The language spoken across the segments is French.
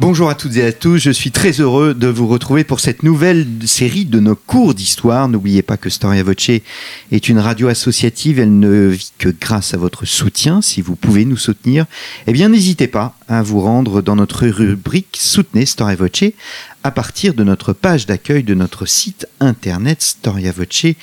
Bonjour à toutes et à tous, je suis très heureux de vous retrouver pour cette nouvelle série de nos cours d'histoire. N'oubliez pas que Storia Voce est une radio associative, elle ne vit que grâce à votre soutien. Si vous pouvez nous soutenir, eh bien n'hésitez pas à vous rendre dans notre rubrique Soutenez Storia Voce à partir de notre page d'accueil de notre site internet storiavoce.com.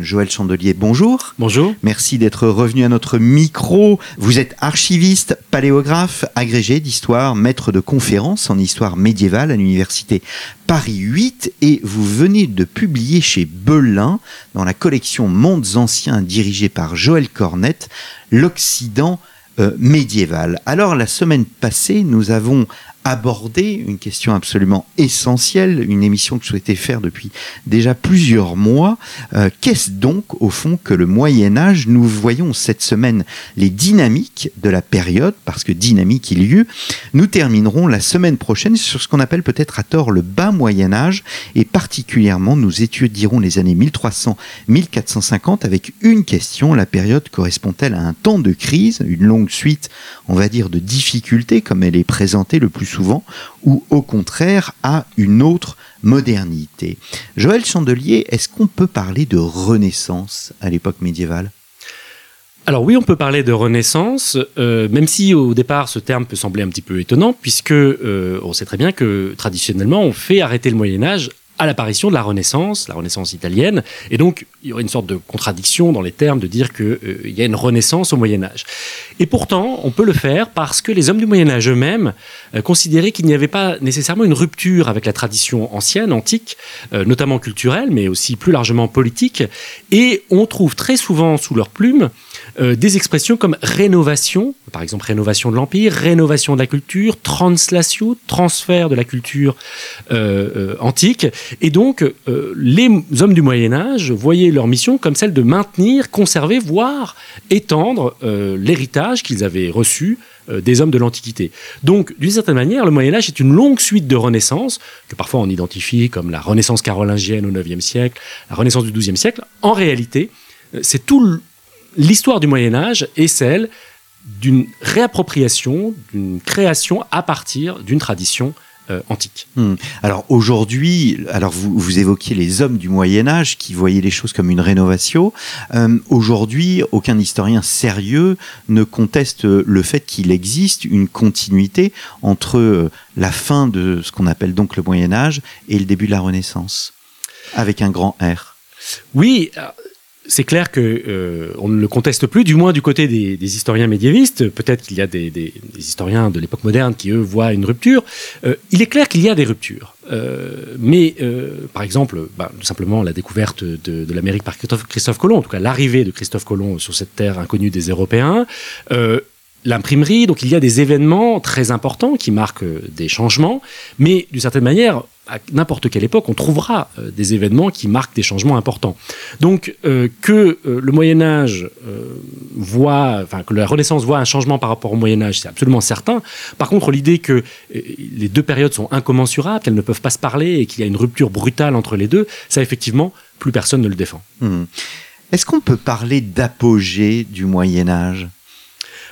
Joël Chandelier, bonjour. Bonjour. Merci d'être revenu à notre micro. Vous êtes archiviste, paléographe, agrégé d'histoire, maître de conférences en histoire médiévale à l'université Paris 8 et vous venez de publier chez Belin, dans la collection Mondes anciens dirigée par Joël Cornette, l'Occident euh, médiéval. Alors la semaine passée, nous avons aborder une question absolument essentielle, une émission que je souhaitais faire depuis déjà plusieurs mois. Euh, Qu'est-ce donc au fond que le Moyen Âge? Nous voyons cette semaine les dynamiques de la période, parce que dynamique il y eut. Nous terminerons la semaine prochaine sur ce qu'on appelle peut-être à tort le bas Moyen Âge, et particulièrement nous étudierons les années 1300-1450 avec une question, la période correspond-elle à un temps de crise, une longue suite, on va dire, de difficultés, comme elle est présentée le plus souvent ou au contraire à une autre modernité. Joël Chandelier, est-ce qu'on peut parler de renaissance à l'époque médiévale? Alors oui, on peut parler de Renaissance, euh, même si au départ ce terme peut sembler un petit peu étonnant, puisque euh, on sait très bien que traditionnellement on fait arrêter le Moyen Âge à l'apparition de la Renaissance, la Renaissance italienne. Et donc, il y aurait une sorte de contradiction dans les termes de dire qu'il euh, y a une Renaissance au Moyen Âge. Et pourtant, on peut le faire parce que les hommes du Moyen Âge eux-mêmes euh, considéraient qu'il n'y avait pas nécessairement une rupture avec la tradition ancienne, antique, euh, notamment culturelle, mais aussi plus largement politique. Et on trouve très souvent sous leur plume euh, des expressions comme rénovation, par exemple rénovation de l'Empire, rénovation de la culture, translatio, transfert de la culture euh, euh, antique. Et donc, les hommes du Moyen Âge voyaient leur mission comme celle de maintenir, conserver, voire étendre l'héritage qu'ils avaient reçu des hommes de l'Antiquité. Donc, d'une certaine manière, le Moyen Âge est une longue suite de renaissances, que parfois on identifie comme la Renaissance carolingienne au IXe siècle, la Renaissance du XIIe siècle. En réalité, c'est tout l'histoire du Moyen Âge est celle d'une réappropriation, d'une création à partir d'une tradition euh, antique. Hmm. Alors aujourd'hui, alors vous, vous, évoquiez les hommes du Moyen Âge qui voyaient les choses comme une rénovation. Euh, aujourd'hui, aucun historien sérieux ne conteste le fait qu'il existe une continuité entre euh, la fin de ce qu'on appelle donc le Moyen Âge et le début de la Renaissance, avec un grand R. Oui, c'est clair que euh, on ne le conteste plus, du moins du côté des, historiens médiévistes. Peut-être qu'il y a des, historiens de l'époque moderne qui eux voient une rupture. Euh, il est clair qu'il y a des ruptures, euh, mais euh, par exemple, bah, tout simplement la découverte de, l'Amérique par Christophe, Colomb, en tout cas l'arrivée de Christophe Colomb sur cette terre inconnue des Européens. L'imprimerie, donc il y a des événements très importants qui marquent des changements, mais d'une certaine manière, à n'importe quelle époque, on trouvera euh, des événements qui marquent des changements importants. Donc euh, que euh, le Moyen Âge voit, enfin que la Renaissance voit un changement par rapport au Moyen Âge, c'est absolument certain. Par contre, l'idée que les deux périodes sont incommensurables, qu'elles ne peuvent pas se parler et qu'il y a une rupture brutale entre les deux, ça effectivement, plus personne ne le défend. Hmm. Est-ce qu'on peut parler d'apogée du Moyen Âge?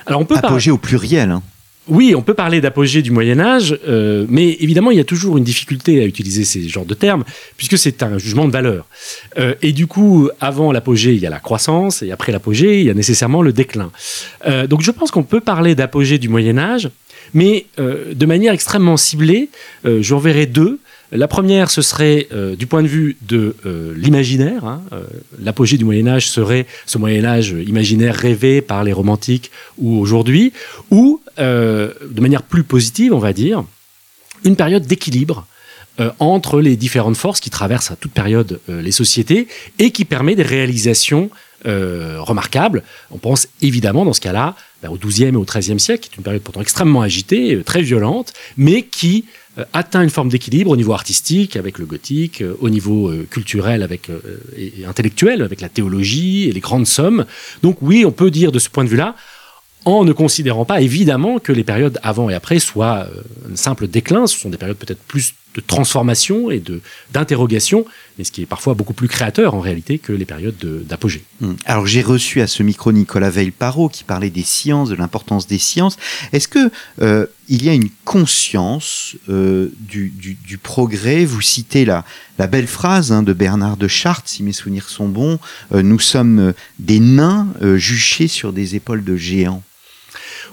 Alors on peut apogée au pluriel. Hein. Oui, on peut parler d'apogée du Moyen Âge, euh, mais évidemment, il y a toujours une difficulté à utiliser ces genres de termes, puisque c'est un jugement de valeur. Euh, et du coup, avant l'apogée, il y a la croissance, et après l'apogée, il y a nécessairement le déclin. Euh, donc je pense qu'on peut parler d'apogée du Moyen Âge, mais de manière extrêmement ciblée. J'en verrai deux. La première, ce serait euh, du point de vue de euh, l'imaginaire. Hein, euh, L'apogée du Moyen Âge serait ce Moyen Âge imaginaire rêvé par les romantiques ou aujourd'hui, ou de manière plus positive, on va dire, une période d'équilibre entre les différentes forces qui traversent à toute période les sociétés et qui permet des réalisations euh, remarquable. On pense évidemment dans ce cas-là ben, au XIIe et au XIIIe siècle, qui est une période pourtant extrêmement agitée, euh, très violente, mais qui euh, atteint une forme d'équilibre au niveau artistique avec le gothique, au niveau culturel avec, et, intellectuel avec la théologie et les grandes sommes. Donc oui, on peut dire de ce point de vue-là, en ne considérant pas évidemment que les périodes avant et après soient un simple déclin, ce sont des périodes peut-être plus de transformation et d'interrogation, mais ce qui est parfois beaucoup plus créateur en réalité que les périodes de- d'apogée. Hmm. Alors j'ai reçu à ce micro Nicolas Veil-Parot qui parlait des sciences, de l'importance des sciences. Est-ce que euh, il y a une conscience euh, du, du- progrès? Vous citez la, la belle phrase hein, de Bernard de Chartres, si mes souvenirs sont bons. euh, nous sommes des nains juchés sur des épaules de géants.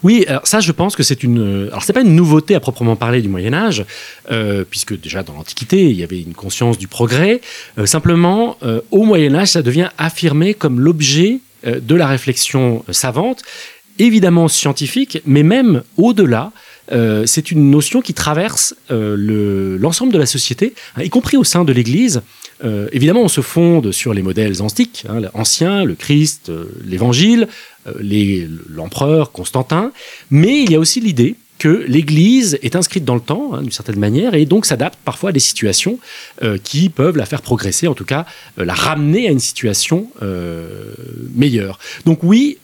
Oui, alors ça, je pense que c'est une. euh, Alors, c'est pas une nouveauté à proprement parler du Moyen Âge, euh, puisque déjà dans l'Antiquité, il y avait une conscience du progrès. Euh, simplement, au Moyen Âge, ça devient affirmé comme l'objet de la réflexion savante, évidemment scientifique, mais même au-delà. c'est une notion qui traverse le- l'ensemble de la société, hein, y compris au sein de l'Église. Euh, évidemment, on se fonde sur les modèles antiques, hein, anciens, le Christ, euh, l'Évangile, euh, l'empereur Constantin, mais il y a aussi l'idée que l'Église est inscrite dans le temps, hein, d'une certaine manière, et donc s'adapte parfois à des situations qui peuvent la faire progresser, en tout cas la ramener à une situation meilleure. Donc oui,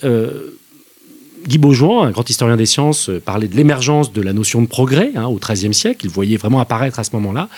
Guy Beaujoin, un grand historien des sciences, euh, parlait de l'émergence de la notion de progrès hein, au XIIIe siècle. Il voyait vraiment apparaître à ce moment-là.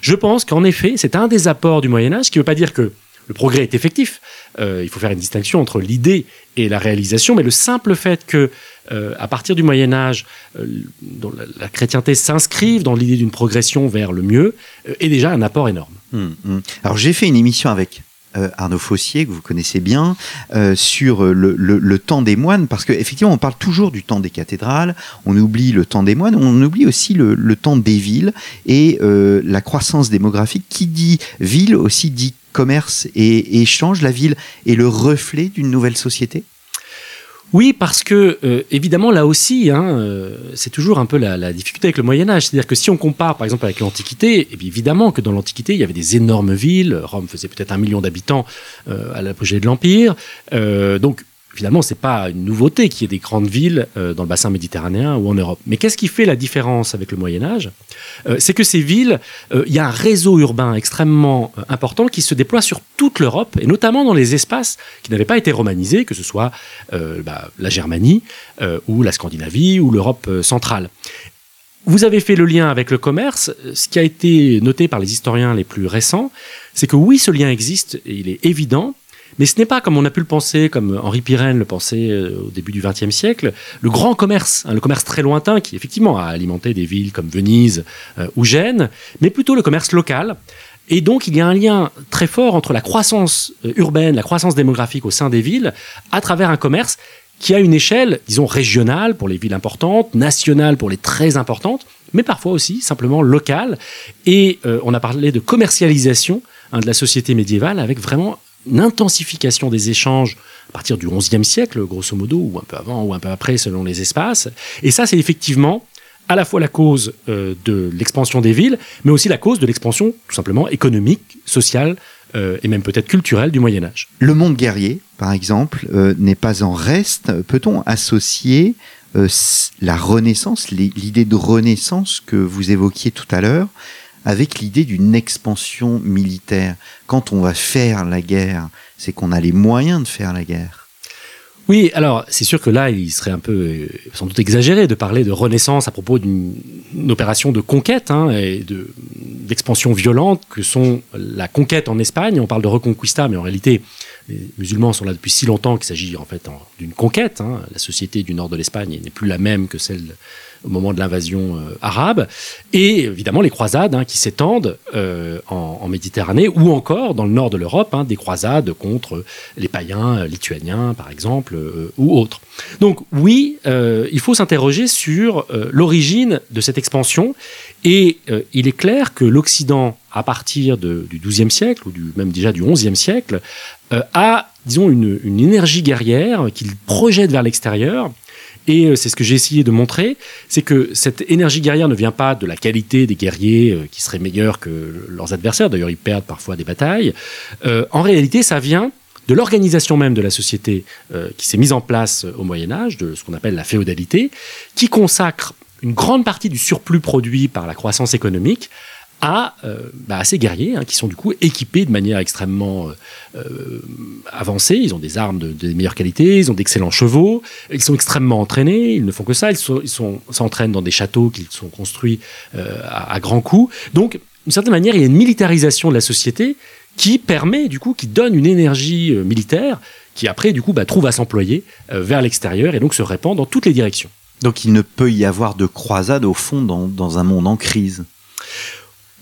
Je pense qu'en effet, c'est un des apports du Moyen Âge, qui ne veut pas dire que le progrès est effectif. Euh, il faut faire une distinction entre l'idée et la réalisation, mais le simple fait que, euh, à partir du Moyen Âge, la, chrétienté s'inscrive dans l'idée d'une progression vers le mieux, est déjà un apport énorme. Hmm, hmm. Alors j'ai fait une émission avec euh, Arnaud Fossier, que vous connaissez bien, euh, sur euh, le, le- le temps des moines, parce qu'effectivement, on parle toujours du temps des cathédrales, on oublie le temps des moines, on oublie aussi le, le temps des villes et euh, la croissance démographique. Qui dit ville aussi dit commerce et, et échange. La ville est le reflet d'une nouvelle société? Oui, parce que euh, évidemment là aussi, hein, euh, c'est toujours un peu la, difficulté avec le Moyen Âge. C'est-à-dire que si on compare par exemple avec l'Antiquité, eh évidemment que dans l'Antiquité il y avait des énormes villes. Rome faisait peut-être un million d'habitants euh, à l'apogée de l'Empire. Euh, donc finalement c'est pas une nouveauté qu'il y ait des grandes villes euh, dans le bassin méditerranéen ou en Europe. Mais qu'est-ce qui fait la différence avec le Moyen Âge? Euh, C'est que ces villes, euh, il y a un réseau urbain extrêmement important qui se déploie sur toute l'Europe et notamment dans les espaces qui n'avaient pas été romanisés, que ce soit bah, la Germanie ou la Scandinavie ou l'Europe centrale. Vous avez fait le lien avec le commerce. Ce qui a été noté par les historiens les plus récents, c'est que oui, ce lien existe et il est évident, mais ce n'est pas comme on a pu le penser, comme Henri Pirenne le pensait euh, au début du XXe siècle, le grand commerce, hein, le commerce très lointain qui effectivement a alimenté des villes comme Venise euh, ou Gênes, mais plutôt le commerce local. Et donc, il y a un lien très fort entre la croissance euh, urbaine, la croissance démographique au sein des villes, à travers un commerce qui a une échelle, disons, régionale pour les villes importantes, nationale pour les très importantes, mais parfois aussi simplement locale. Et on a parlé de commercialisation hein, de la société médiévale avec vraiment une intensification des échanges à partir du XIe siècle, grosso modo, ou un peu avant ou un peu après, selon les espaces. Et ça, c'est effectivement à la fois la cause euh, de l'expansion des villes, mais aussi la cause de l'expansion tout simplement économique, sociale euh, et même peut-être culturelle du Moyen Âge. Le monde guerrier, par exemple, euh, n'est pas en reste. Peut-on associer la Renaissance, l'idée de Renaissance que vous évoquiez tout à l'heure, avec l'idée d'une expansion militaire Quand on va faire la guerre, c'est qu'on a les moyens de faire la guerre. Oui, alors c'est sûr que là, il serait un peu, euh, sans doute exagéré de parler de renaissance à propos d'une une opération de conquête hein, et de- d'expansion violente que sont la conquête en Espagne. On parle de reconquista, mais en réalité, les musulmans sont là depuis si longtemps qu'il s'agit en fait d'une conquête. hein. La société du nord de l'Espagne n'est plus la même que celle au moment de l'invasion euh, arabe. Et évidemment, les croisades hein, qui s'étendent euh, en, en Méditerranée ou encore dans le nord de l'Europe, hein, des croisades contre les païens euh, lituaniens, par exemple, ou autres. Donc oui, il faut s'interroger sur l'origine de cette expansion. Et euh, il est clair que l'Occident, à partir de- du XIIe siècle, ou du, même déjà du XIe siècle, euh, a, disons, une, une énergie guerrière qu'il projette vers l'extérieur. Et euh, c'est ce que j'ai essayé de montrer, c'est que cette énergie guerrière ne vient pas de la qualité des guerriers euh, qui seraient meilleurs que leurs adversaires, d'ailleurs ils perdent parfois des batailles. Euh, en réalité, ça vient de l'organisation même de la société qui s'est mise en place au Moyen Âge, de ce qu'on appelle la féodalité, qui consacre une grande partie du surplus produit par la croissance économique à, euh, bah, à ces guerriers hein, qui sont du coup équipés de manière extrêmement euh, euh, avancée. Ils ont des armes de, meilleure qualité, ils ont d'excellents chevaux, ils sont extrêmement entraînés, ils ne font que ça, ils s'entraînent dans des châteaux qu'ils sont construits à, à grands coups. Donc, d'une certaine manière, il y a une militarisation de la société qui permet, du coup, qui donne une énergie militaire qui après, du coup, bah, trouve à s'employer vers l'extérieur et donc se répand dans toutes les directions. Donc il ne peut y avoir de croisade au fond dans un monde en crise?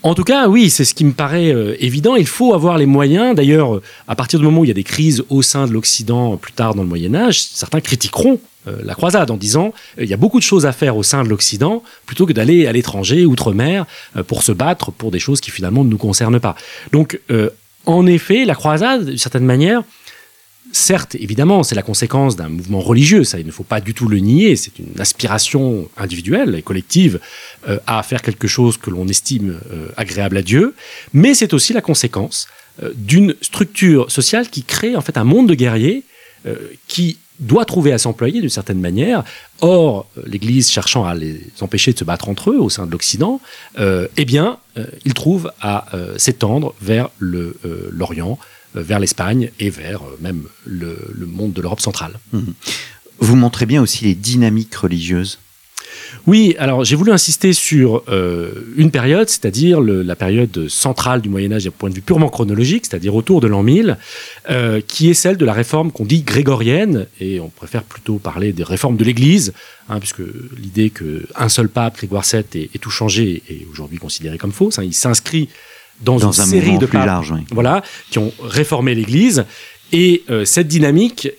En tout cas, oui, c'est ce qui me paraît euh, évident. Il faut avoir les moyens. D'ailleurs, euh, à partir du moment où il y a des crises au sein de l'Occident, euh, plus tard dans le Moyen Âge, certains critiqueront la croisade en disant il y a beaucoup de choses à faire au sein de l'Occident plutôt que d'aller à l'étranger, outre-mer, pour se battre pour des choses qui finalement ne nous concernent pas. Donc, en effet, la croisade, d'une certaine manière, certes, évidemment, c'est la conséquence d'un mouvement religieux, ça, il ne faut pas du tout le nier, c'est une aspiration individuelle et collective euh, à faire quelque chose que l'on estime euh, agréable à Dieu, mais c'est aussi la conséquence euh, d'une structure sociale qui crée en fait un monde de guerriers qui doit trouver à s'employer d'une certaine manière. Or, l'Église cherchant à les empêcher de se battre entre eux au sein de l'Occident, eh bien, euh, il trouve à s'étendre vers l'Orient, vers l'Espagne et vers euh, même le, le monde de l'Europe centrale. Vous montrez bien aussi les dynamiques religieuses. Oui, alors j'ai voulu insister sur euh, une période, c'est-à-dire la période centrale du Moyen Âge d'un point de vue purement chronologique, c'est-à-dire autour de l'an 1000, euh, qui est celle de la réforme qu'on dit grégorienne, et on préfère plutôt parler des réformes de l'Église, hein, puisque l'idée qu'un seul pape, Grégoire VII, ait, ait tout changé est aujourd'hui considérée comme fausse. hein. il s'inscrit dans, Dans une un série de plus papes large, oui. voilà, qui ont réformé l'Église. Et euh, cette dynamique,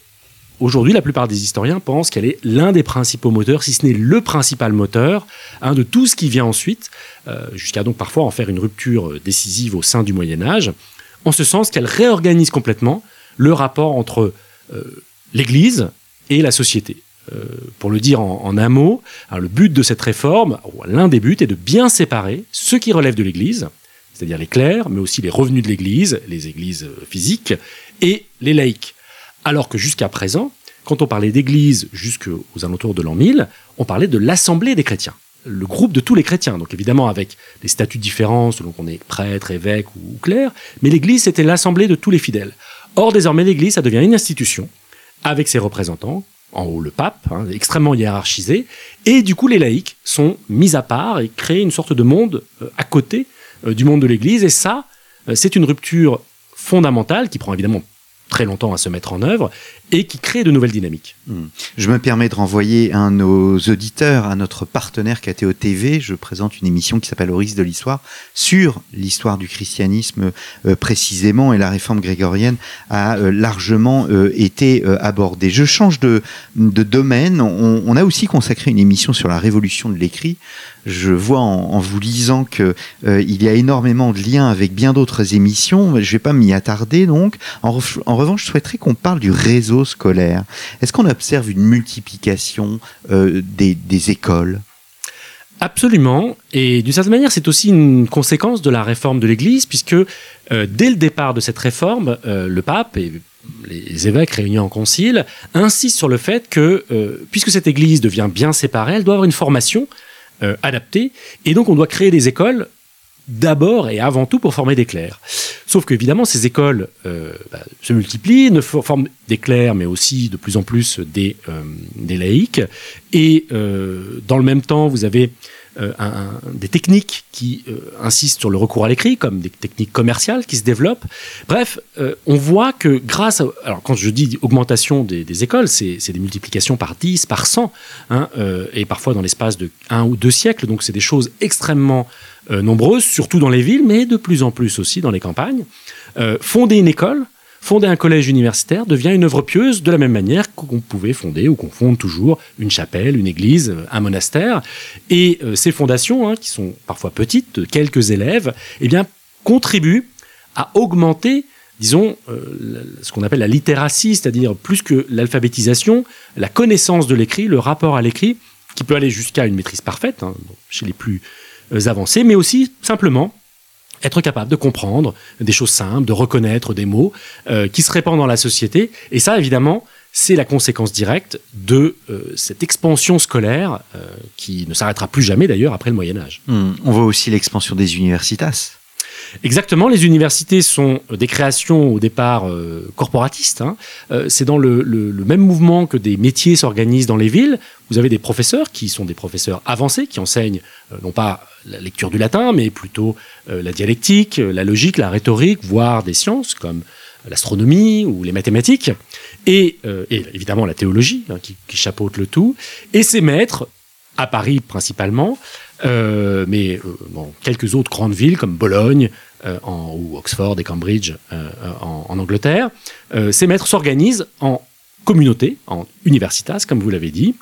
aujourd'hui, la plupart des historiens pensent qu'elle est l'un des principaux moteurs, si ce n'est le principal moteur, hein, de tout ce qui vient ensuite, euh, jusqu'à donc parfois en faire une rupture euh, décisive au sein du Moyen Âge, en ce sens qu'elle réorganise complètement le rapport entre euh, l'Église et la société. Euh, pour le dire en, en un mot, hein, le but de cette réforme, l'un des buts, est de bien séparer ce qui relève de l'Église, c'est-à-dire les clercs, mais aussi les revenus de l'Église, les églises euh, physiques, et les laïcs. Alors que jusqu'à présent, quand on parlait d'Église jusqu'aux alentours de l'an 1000, on parlait de l'Assemblée des chrétiens, le groupe de tous les chrétiens, donc évidemment avec des statuts différents selon qu'on est prêtre, évêque ou, clerc, mais l'Église c'était l'Assemblée de tous les fidèles. Or désormais l'Église, ça devient une institution, avec ses représentants, en haut le pape, hein, extrêmement hiérarchisé, et du coup les laïcs sont mis à part et créent une sorte de monde euh, à côté du monde de l'Église, et ça, euh, c'est une rupture fondamentale qui prend évidemment très longtemps à se mettre en œuvre et qui crée de nouvelles dynamiques. Je me permets de renvoyer de nos auditeurs à notre partenaire KTO TV. Je présente une émission qui s'appelle Au risque de l'histoire sur l'histoire du christianisme euh, précisément et la réforme grégorienne a euh, largement euh, été abordée. Je change de, domaine. On, a aussi consacré une émission sur la révolution de l'écrit. Je vois en, vous lisant que il y a énormément de liens avec bien d'autres émissions. Je ne vais pas m'y attarder donc. En revanche, je souhaiterais qu'on parle du réseau scolaire. Est-ce qu'on observe une multiplication euh, des, écoles? Absolument. Et d'une certaine manière, c'est aussi une conséquence de la réforme de l'Église, puisque euh, dès le départ de cette réforme, euh, le pape et les évêques réunis en concile insistent sur le fait que, puisque cette Église devient bien séparée, elle doit avoir une formation adaptée, et donc on doit créer des écoles d'abord et avant tout pour former des clercs. Sauf qu'évidemment, ces écoles euh, bah, se multiplient, ne for- forment des clercs, mais aussi de plus en plus des, euh, laïcs. Et euh, dans le même temps, vous avez euh, des techniques qui euh, insistent sur le recours à l'écrit, comme des techniques commerciales qui se développent. Bref, euh, on voit que grâce à... Alors quand je dis augmentation des, écoles, c'est des multiplications par 10, par 100, hein, et parfois dans l'espace de un ou deux siècles. Donc c'est des choses extrêmement nombreuses, surtout dans les villes, mais de plus en plus aussi dans les campagnes. Fonder une école, fonder un collège universitaire devient une œuvre pieuse de la même manière qu'on pouvait fonder ou qu'on fonde toujours une chapelle, une église, euh, un monastère. Et euh, ces fondations, hein, qui sont parfois petites, de quelques élèves, eh bien, contribuent à augmenter disons, euh, ce qu'on appelle la littératie, c'est-à-dire plus que l'alphabétisation, la connaissance de l'écrit, le rapport à l'écrit, qui peut aller jusqu'à une maîtrise parfaite, hein, chez les plus euh, avancés, mais aussi simplement être capable de comprendre des choses simples, de reconnaître des mots euh, qui se répandent dans la société. Et ça, évidemment, c'est la conséquence directe de euh, cette expansion scolaire euh, qui ne s'arrêtera plus jamais d'ailleurs après le Moyen Âge. Hmm. On voit aussi l'expansion des universitas. Exactement, les universités sont des créations au départ euh, corporatistes. Hein. Euh, c'est dans le, même mouvement que des métiers s'organisent dans les villes. Vous avez des professeurs qui sont des professeurs avancés, qui enseignent euh, non pas la lecture du latin, mais plutôt euh, la dialectique, euh, la logique, la rhétorique, voire des sciences comme l'astronomie ou les mathématiques, et, euh, évidemment la théologie hein, qui chapeaute le tout. Et ces maîtres, à Paris principalement, euh, mais euh, dans quelques autres grandes villes comme Bologne euh, ou Oxford et Cambridge en, Angleterre, ces maîtres s'organisent en communauté, en universitas, comme vous l'avez dit,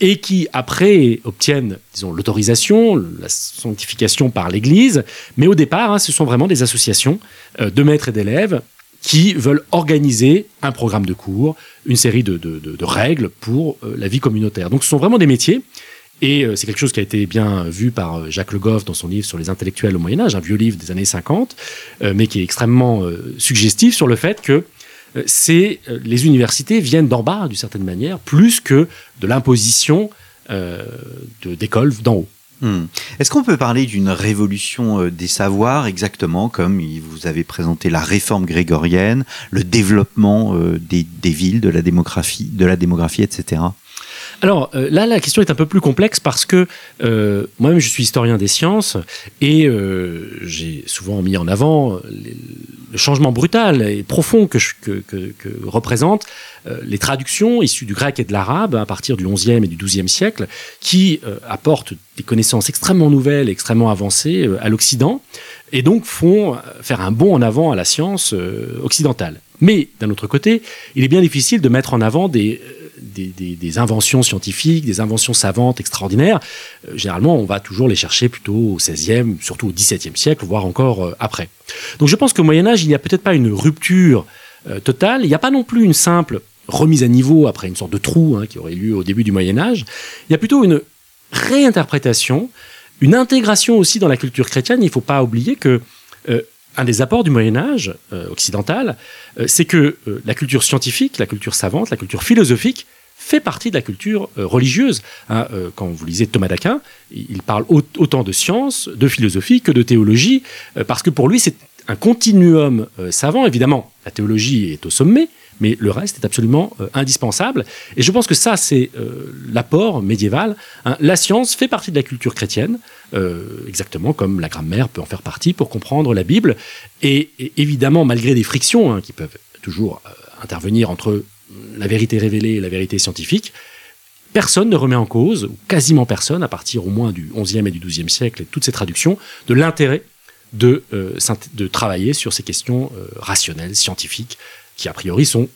et qui après obtiennent, disons, l'autorisation, la sanctification par l'Église, mais au départ, hein, ce sont vraiment des associations de maîtres et d'élèves qui veulent organiser un programme de cours, une série de, règles pour la vie communautaire. Donc ce sont vraiment des métiers, et euh, c'est quelque chose qui a été bien vu par euh, Jacques Le Goff dans son livre sur les intellectuels au Moyen Âge, un vieux livre des années 50, euh, mais qui est extrêmement suggestif sur le fait que les universités viennent d'en bas, d'une certaine manière, plus que de l'imposition euh, d'écoles d'en haut. Hmm. Est-ce qu'on peut parler d'une révolution des savoirs, exactement comme vous avez présenté la réforme grégorienne, le développement des, des villes, de la démographie, de la démographie, etc. Alors euh, là, la question est un peu plus complexe parce que euh, moi-même, je suis historien des sciences et euh, j'ai souvent mis en avant les- le changement brutal et profond que, je- que, que- que représentent euh, les traductions issues du grec et de l'arabe à partir du XIe et du XIIe siècle, qui euh, apportent des connaissances extrêmement nouvelles, extrêmement avancées euh, à l'Occident, et donc font euh, faire un bond en avant à la science euh, occidentale. Mais d'un autre côté, il est bien difficile de mettre en avant des, euh, des, inventions scientifiques, des inventions savantes extraordinaires. Euh, généralement, on va toujours les chercher plutôt au XVIe, surtout au XVIIe siècle, voire encore euh, après. Donc je pense qu'au Moyen Âge, il n'y a peut-être pas une rupture euh, totale, il n'y a pas non plus une simple remise à niveau après une sorte de trou hein, qui aurait eu lieu au début du Moyen Âge. Il y a plutôt une réinterprétation, une intégration aussi dans la culture chrétienne. Il ne faut pas oublier que un des apports du Moyen Âge occidental, c'est que la culture scientifique, la culture savante, la culture philosophique fait partie de la culture euh, religieuse. Hein, euh, quand vous lisez Thomas d'Aquin, il parle au- autant de science, de philosophie que de théologie, euh, parce que pour lui c'est un continuum savant. Évidemment, la théologie est au sommet, mais le reste est absolument indispensable. Et je pense que ça, c'est l'apport médiéval. hein. La science fait partie de la culture chrétienne, exactement comme la grammaire peut en faire partie pour comprendre la Bible. Et, évidemment, malgré des frictions hein, qui peuvent toujours intervenir entre la vérité révélée la vérité scientifique, personne ne remet en cause, ou quasiment personne, à partir au moins du XIe et du XIIe siècle et toutes ces traductions, de l'intérêt de, euh, travailler sur ces questions euh, rationnelles, scientifiques, qui a priori sont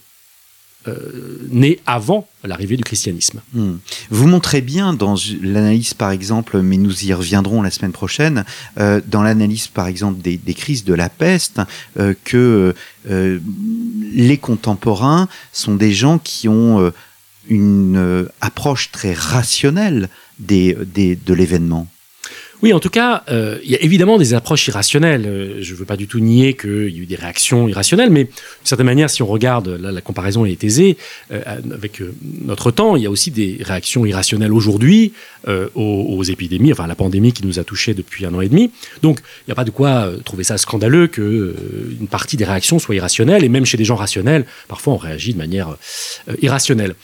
euh, nées avant l'arrivée du christianisme. Hmm. Vous montrez bien dans l'analyse, par exemple, mais nous y reviendrons la semaine prochaine, euh, dans l'analyse, par exemple, des, crises de la peste, euh, que euh, les contemporains sont des gens qui ont une approche très rationnelle des- de l'événement. Oui, en tout cas, euh, il y a évidemment des approches irrationnelles. Euh, Je ne veux pas du tout nier qu'il y a eu des réactions irrationnelles, mais d'une certaine manière, si on regarde, là, la comparaison est aisée, euh, avec notre temps, il y a aussi des réactions irrationnelles aujourd'hui aux, épidémies, enfin la pandémie qui nous a touchés depuis un an et demi. Donc, il n'y a pas de quoi trouver ça scandaleux euh, une partie des réactions soit irrationnelle, et même chez des gens rationnels, parfois on réagit de manière irrationnelle.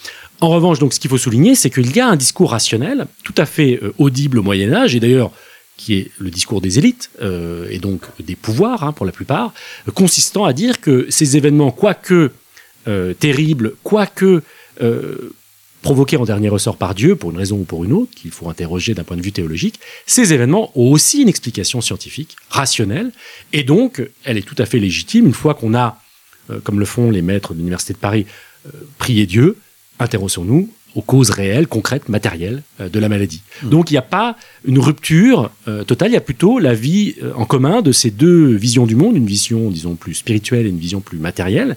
En revanche, donc, ce qu'il faut souligner, c'est qu'il y a un discours rationnel, tout à fait euh, audible au Moyen Âge, et d'ailleurs qui est le discours des élites, euh, et donc des pouvoirs hein, pour la plupart, euh, consistant à dire que ces événements, quoique euh, terribles, quoique provoqués en dernier ressort par Dieu, pour une raison ou pour une autre, qu'il faut interroger d'un point de vue théologique, ces événements ont aussi une explication scientifique, rationnelle, et donc elle est tout à fait légitime, une fois qu'on a, euh, comme le font les maîtres de l'Université de Paris, prié Dieu, intéressons-nous aux causes réelles, concrètes, matérielles euh, de la maladie. Donc il n'y a pas une rupture euh, totale, il y a plutôt la vie euh, en commun de ces deux visions du monde, une vision, disons, plus spirituelle et une vision plus matérielle,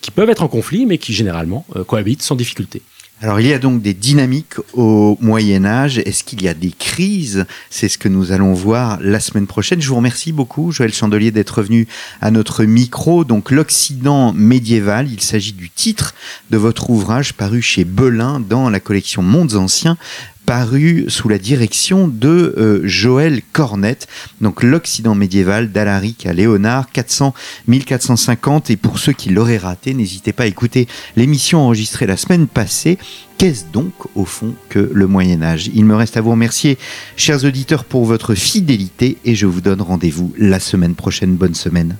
qui peuvent être en conflit, mais qui généralement cohabitent sans difficulté. Alors il y a donc des dynamiques au Moyen Âge. Est-ce qu'il y a des crises? C'est ce que nous allons voir la semaine prochaine. Je vous remercie beaucoup, Joël Chandelier, d'être venu à notre micro. Donc l'Occident médiéval, il s'agit du titre de votre ouvrage paru chez Belin dans la collection Mondes Anciens paru sous la direction de euh, Joël Cornette, donc l'Occident médiéval d'Alaric à Léonard, 400-1450. Et pour ceux qui l'auraient raté, n'hésitez pas à écouter l'émission enregistrée la semaine passée. Qu'est-ce donc au fond que le Moyen Âge? Il me reste à vous remercier, chers auditeurs, pour votre fidélité et je vous donne rendez-vous la semaine prochaine. Bonne semaine.